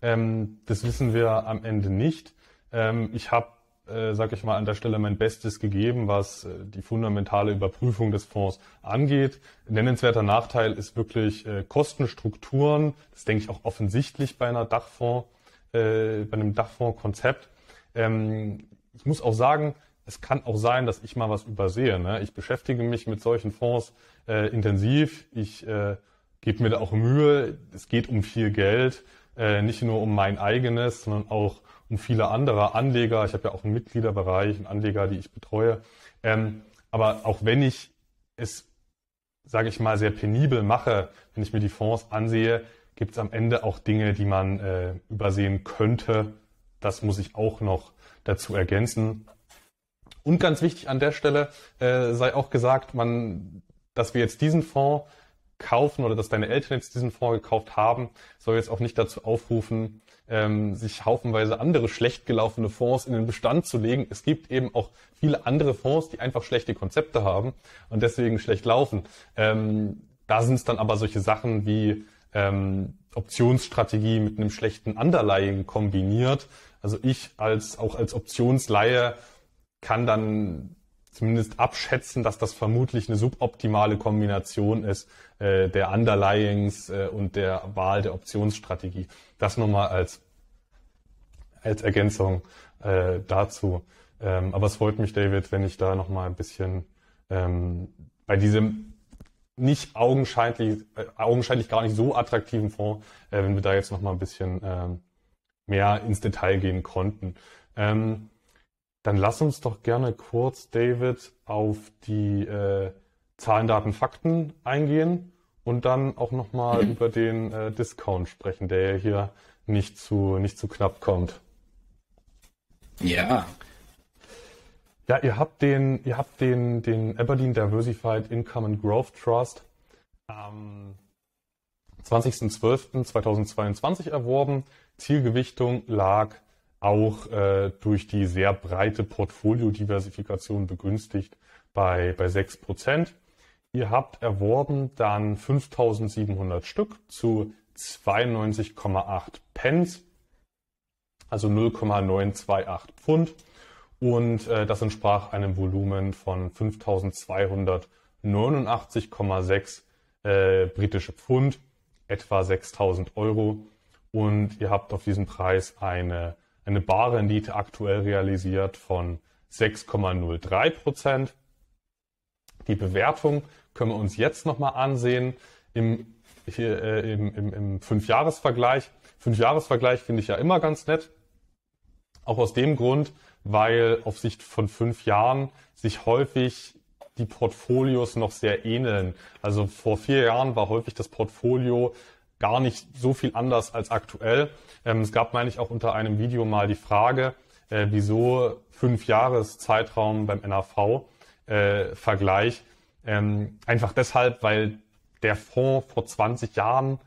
Ähm, das wissen wir am Ende nicht. Ähm, ich habe äh, sage ich mal, an der Stelle mein Bestes gegeben, was äh, die fundamentale Überprüfung des Fonds angeht. Nennenswerter Nachteil ist wirklich äh, Kostenstrukturen. Das denke ich auch offensichtlich bei einer Dachfonds, bei einem Dachfondskonzept. Ähm, ich muss auch sagen, es kann auch sein, dass ich mal was übersehe. Ne? Ich beschäftige mich mit solchen Fonds intensiv. Ich gebe mir da auch Mühe. Es geht um viel Geld, nicht nur um mein eigenes, sondern auch um viele andere Anleger. Ich habe ja auch einen Mitgliederbereich, einen Anleger, die ich betreue. Ähm, aber auch wenn ich es, sage ich mal, sehr penibel mache, wenn ich mir die Fonds ansehe, gibt es am Ende auch Dinge, die man äh, übersehen könnte. Das muss ich auch noch dazu ergänzen. Und ganz wichtig an der Stelle äh, sei auch gesagt, man, dass wir jetzt diesen Fonds kaufen oder dass deine Eltern jetzt diesen Fonds gekauft haben, soll jetzt auch nicht dazu aufrufen, ähm, sich haufenweise andere schlecht gelaufene Fonds in den Bestand zu legen. Es gibt eben auch viele andere Fonds, die einfach schlechte Konzepte haben und deswegen schlecht laufen. Ähm, da sind es dann aber solche Sachen wie ähm, Optionsstrategie mit einem schlechten Underlying kombiniert. Also ich als auch als Optionsleihe kann dann zumindest abschätzen, dass das vermutlich eine suboptimale Kombination ist äh, der Underlyings äh, und der Wahl der Optionsstrategie. Das nochmal als, als Ergänzung äh, dazu. Ähm, aber es freut mich, David, wenn ich da nochmal ein bisschen ähm, bei diesem nicht augenscheinlich, äh, augenscheinlich gar nicht so attraktiven Fonds, äh, wenn wir da jetzt nochmal ein bisschen ähm, mehr ins Detail gehen konnten. Ähm, dann lass uns doch gerne kurz, David, auf die äh, Zahlen, Daten, Fakten eingehen und dann auch nochmal mhm. über den äh, Discount sprechen, der ja hier nicht zu, nicht zu knapp kommt. Ja. Ja, ihr habt den, ihr habt den, den Aberdeen Diversified Income and Growth Trust am 20.12.2022 erworben. Zielgewichtung lag auch äh, durch die sehr breite Portfoliodiversifikation begünstigt bei, bei 6%. Ihr habt erworben dann 5700 Stück zu 92,8 Pence, also 0,928 Pfund. Und äh, das entsprach einem Volumen von 5289,6 äh, britische Pfund, etwa 6000 Euro. Und ihr habt auf diesen Preis eine eine bare Rendite aktuell realisiert von 6,03 Prozent. Die Bewertung können wir uns jetzt nochmal ansehen im, hier, äh, im, im, im Fünfjahresvergleich. Fünfjahresvergleich finde ich ja immer ganz nett. Auch aus dem Grund, weil auf Sicht von fünf Jahren sich häufig die Portfolios noch sehr ähneln. Also vor vier Jahren war häufig das Portfolio gar nicht so viel anders als aktuell. Ähm, es gab, meine ich, auch unter einem Video mal die Frage, äh, wieso fünf Jahres Zeitraum beim NAV-Vergleich. Äh, ähm, einfach deshalb, weil der Fonds vor 20 Jahren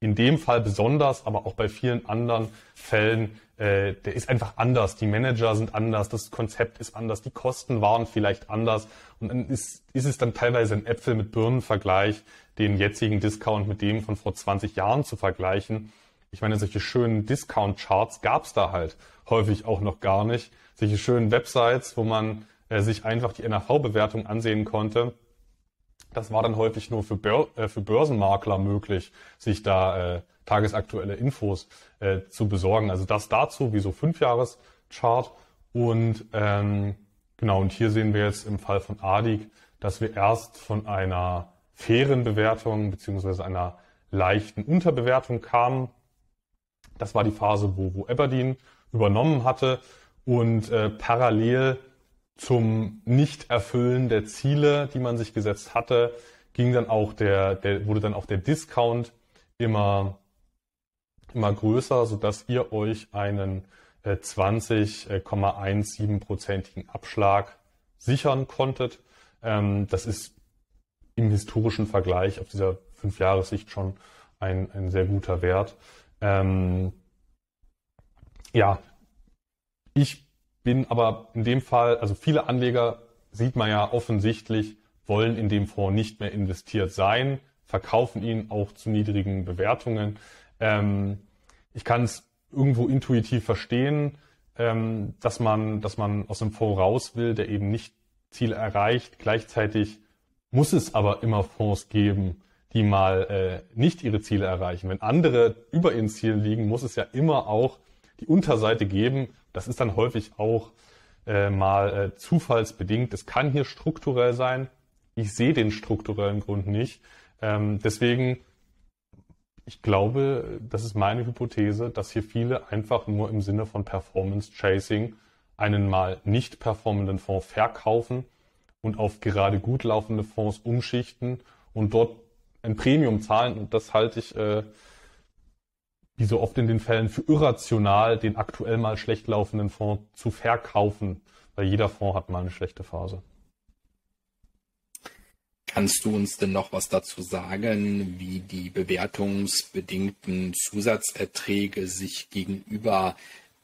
in dem Fall besonders, aber auch bei vielen anderen Fällen, äh, der ist einfach anders. Die Manager sind anders, das Konzept ist anders, die Kosten waren vielleicht anders und dann ist, ist es dann teilweise ein Äpfel mit Birnen-Vergleich, den jetzigen Discount mit dem von vor 20 Jahren zu vergleichen. Ich meine, solche schönen Discount-Charts gab es da halt häufig auch noch gar nicht. Solche schönen Websites, wo man äh, sich einfach die NAV-Bewertung ansehen konnte. Das war dann häufig nur für, Bör äh, für Börsenmakler möglich, sich da äh, tagesaktuelle Infos äh, zu besorgen. Also das dazu, wie so Fünfjahres-Chart. Und ähm, genau, und hier sehen wir jetzt im Fall von Adig, dass wir erst von einer fairen Bewertung beziehungsweise einer leichten Unterbewertung kamen. Das war die Phase, wo, wo Aberdeen übernommen hatte und äh, parallel zum Nichterfüllen der Ziele, die man sich gesetzt hatte, ging dann auch der, der wurde dann auch der Discount immer immer größer, so dass ihr euch einen äh, 20,17-prozentigen Abschlag sichern konntet. Ähm, das ist im historischen Vergleich auf dieser Fünfjahressicht schon ein, ein sehr guter Wert. Ähm, ja, ich bin aber in dem Fall, also viele Anleger sieht man ja offensichtlich, wollen in dem Fonds nicht mehr investiert sein, verkaufen ihn auch zu niedrigen Bewertungen. Ähm, ich kann es irgendwo intuitiv verstehen, ähm, dass man, dass man aus dem Fonds raus will, der eben nicht Ziele erreicht. Gleichzeitig muss es aber immer Fonds geben, die mal äh, nicht ihre Ziele erreichen. Wenn andere über ihren Zielen liegen, muss es ja immer auch die Unterseite geben. Das ist dann häufig auch äh, mal äh, zufallsbedingt. Es kann hier strukturell sein. Ich sehe den strukturellen Grund nicht. Ähm, deswegen, ich glaube, das ist meine Hypothese, dass hier viele einfach nur im Sinne von Performance Chasing einen mal nicht performenden Fonds verkaufen und auf gerade gut laufende Fonds umschichten und dort ein Premium zahlen. Und das halte ich, äh, wie so oft in den Fällen, für irrational, den aktuell mal schlecht laufenden Fonds zu verkaufen, weil jeder Fonds hat mal eine schlechte Phase. Kannst du uns denn noch was dazu sagen, wie die bewertungsbedingten Zusatzerträge sich gegenüber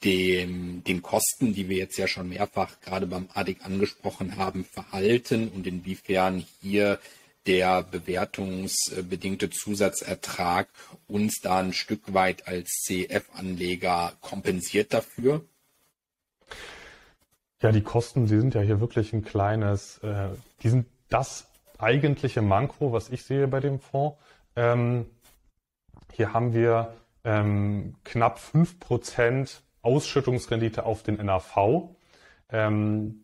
dem, den Kosten, die wir jetzt ja schon mehrfach gerade beim ADIC angesprochen haben, verhalten und inwiefern hier der bewertungsbedingte Zusatzertrag uns da ein Stück weit als CF-Anleger kompensiert dafür? Ja, die Kosten, die sind ja hier wirklich ein kleines, äh, die sind das eigentliche Manko, was ich sehe bei dem Fonds. Ähm, hier haben wir ähm, knapp fünf Prozent Ausschüttungsrendite auf den NAV. Ähm,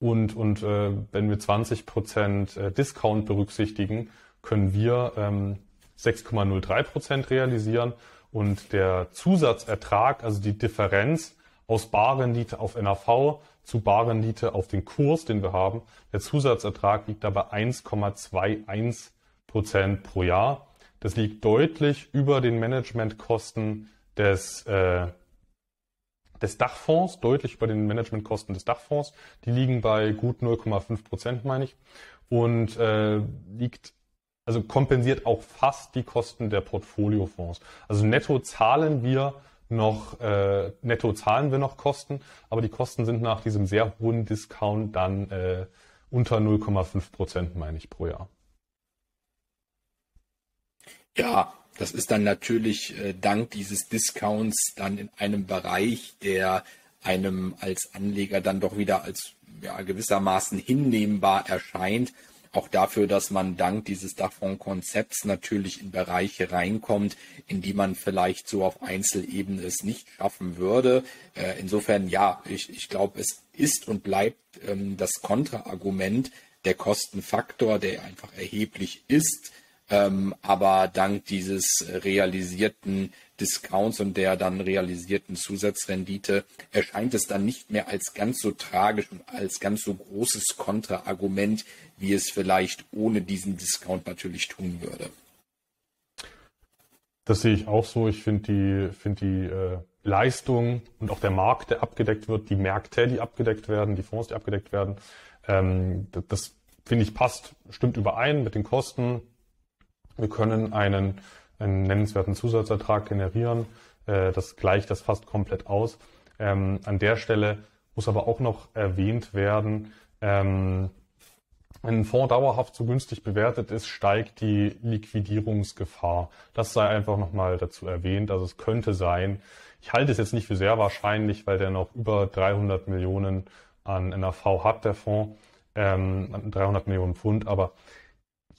und und äh, wenn wir 20 Prozent äh, Discount berücksichtigen, können wir ähm, 6,03 Prozent realisieren und der Zusatzertrag, also die Differenz aus Barrendite auf NAV zu Barrendite auf den Kurs, den wir haben. Der Zusatzertrag liegt dabei 1,21 Prozent pro Jahr. Das liegt deutlich über den Managementkosten des, äh, des Dachfonds, deutlich über den Managementkosten des Dachfonds. Die liegen bei gut 0,5 Prozent, meine ich. Und äh, liegt also kompensiert auch fast die Kosten der Portfoliofonds. Also netto zahlen wir noch, äh, netto zahlen wir noch Kosten, aber die Kosten sind nach diesem sehr hohen Discount dann äh, unter 0,5 Prozent, meine ich, pro Jahr. Ja, das ist dann natürlich äh, dank dieses Discounts dann in einem Bereich, der einem als Anleger dann doch wieder als ja, gewissermaßen hinnehmbar erscheint auch dafür, dass man dank dieses Dachfonds-Konzepts natürlich in Bereiche reinkommt, in die man vielleicht so auf Einzelebene es nicht schaffen würde. Äh, insofern, ja, ich, ich glaube, es ist und bleibt ähm, das Kontraargument der Kostenfaktor, der einfach erheblich ist. Ähm, aber dank dieses realisierten Discounts und der dann realisierten Zusatzrendite erscheint es dann nicht mehr als ganz so tragisch und als ganz so großes Kontraargument, wie es vielleicht ohne diesen Discount natürlich tun würde. Das sehe ich auch so. Ich finde die, finde die äh, Leistung und auch der Markt, der abgedeckt wird, die Märkte, die abgedeckt werden, die Fonds, die abgedeckt werden, ähm, das, das finde ich passt, stimmt überein mit den Kosten. Wir können einen, einen nennenswerten Zusatzertrag generieren. Äh, das gleicht das fast komplett aus. Ähm, an der Stelle muss aber auch noch erwähnt werden, ähm, wenn ein Fonds dauerhaft zu günstig bewertet ist, steigt die Liquidierungsgefahr. Das sei einfach nochmal dazu erwähnt. Also es könnte sein, ich halte es jetzt nicht für sehr wahrscheinlich, weil der noch über 300 Millionen an NAV hat, der Fonds, ähm, 300 Millionen Pfund, aber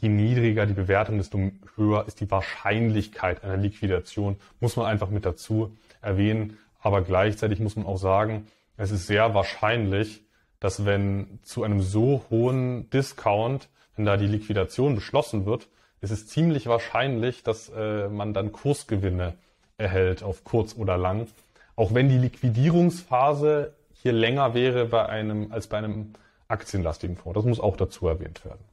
je niedriger die Bewertung, desto höher ist die Wahrscheinlichkeit einer Liquidation, muss man einfach mit dazu erwähnen. Aber gleichzeitig muss man auch sagen, es ist sehr wahrscheinlich, dass wenn zu einem so hohen Discount, wenn da die Liquidation beschlossen wird, ist es ziemlich wahrscheinlich, dass äh, man dann Kursgewinne erhält auf kurz oder lang. Auch wenn die Liquidierungsphase hier länger wäre bei einem, als bei einem aktienlastigen Fonds. Das muss auch dazu erwähnt werden.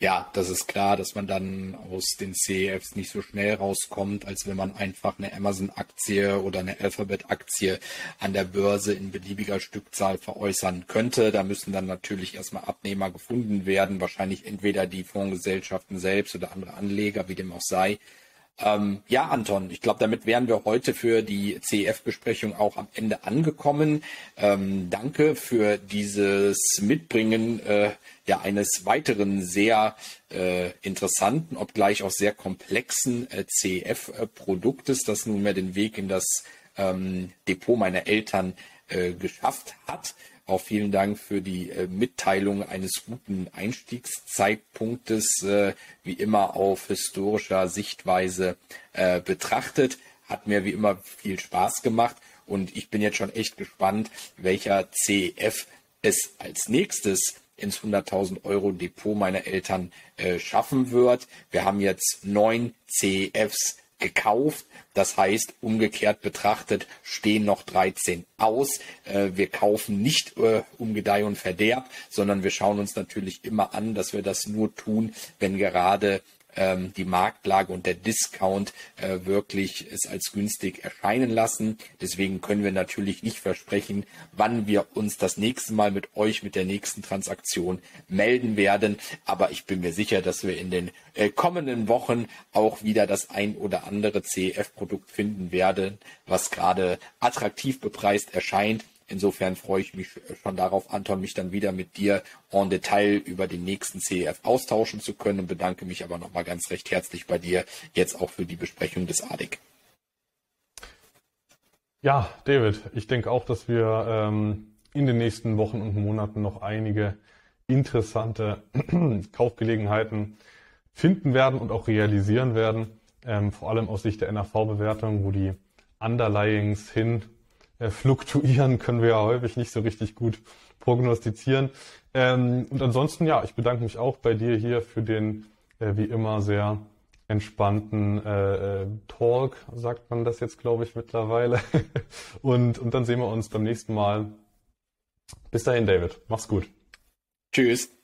Ja, das ist klar, dass man dann aus den CEFs nicht so schnell rauskommt, als wenn man einfach eine Amazon-Aktie oder eine Alphabet-Aktie an der Börse in beliebiger Stückzahl veräußern könnte. Da müssen dann natürlich erstmal Abnehmer gefunden werden, wahrscheinlich entweder die Fondsgesellschaften selbst oder andere Anleger, wie dem auch sei. Ähm, ja, Anton, ich glaube, damit wären wir heute für die CEF-Besprechung auch am Ende angekommen. Ähm, danke für dieses Mitbringen äh, ja eines weiteren sehr äh, interessanten, obgleich auch sehr komplexen äh, CEF-Produktes, das nunmehr den Weg in das ähm, Depot meiner Eltern äh, geschafft hat. Auch vielen Dank für die äh, Mitteilung eines guten Einstiegszeitpunktes, äh, wie immer auf historischer Sichtweise äh, betrachtet. Hat mir wie immer viel Spaß gemacht und ich bin jetzt schon echt gespannt, welcher CEF es als nächstes ins 100.000 Euro Depot meiner Eltern äh, schaffen wird. Wir haben jetzt neun CEFs gekauft. Das heißt, umgekehrt betrachtet stehen noch 13 aus. Äh, wir kaufen nicht äh, um Gedeih und Verderb, sondern wir schauen uns natürlich immer an, dass wir das nur tun, wenn gerade ähm, die Marktlage und der Discount äh, wirklich es als günstig erscheinen lassen. Deswegen können wir natürlich nicht versprechen, wann wir uns das nächste Mal mit euch mit der nächsten Transaktion melden werden. Aber ich bin mir sicher, dass wir in den äh, kommenden Wochen auch wieder das ein oder andere CEF-Produkt finden werden, was gerade attraktiv bepreist erscheint Insofern freue ich mich schon darauf, Anton, mich dann wieder mit dir en Detail über den nächsten CEF austauschen zu können und bedanke mich aber nochmal ganz recht herzlich bei dir jetzt auch für die Besprechung des ADIC. Ja, David, ich denke auch, dass wir ähm, in den nächsten Wochen und Monaten noch einige interessante Kaufgelegenheiten finden werden und auch realisieren werden. Ähm, vor allem aus Sicht der NAV-Bewertung, wo die Underlyings hin fluktuieren, können wir ja häufig nicht so richtig gut prognostizieren. Ähm, und ansonsten, ja, ich bedanke mich auch bei dir hier für den, äh, wie immer, sehr entspannten äh, äh Talk, sagt man das jetzt, glaube ich, mittlerweile. und, und dann sehen wir uns beim nächsten Mal. Bis dahin, David. Mach's gut. Tschüss.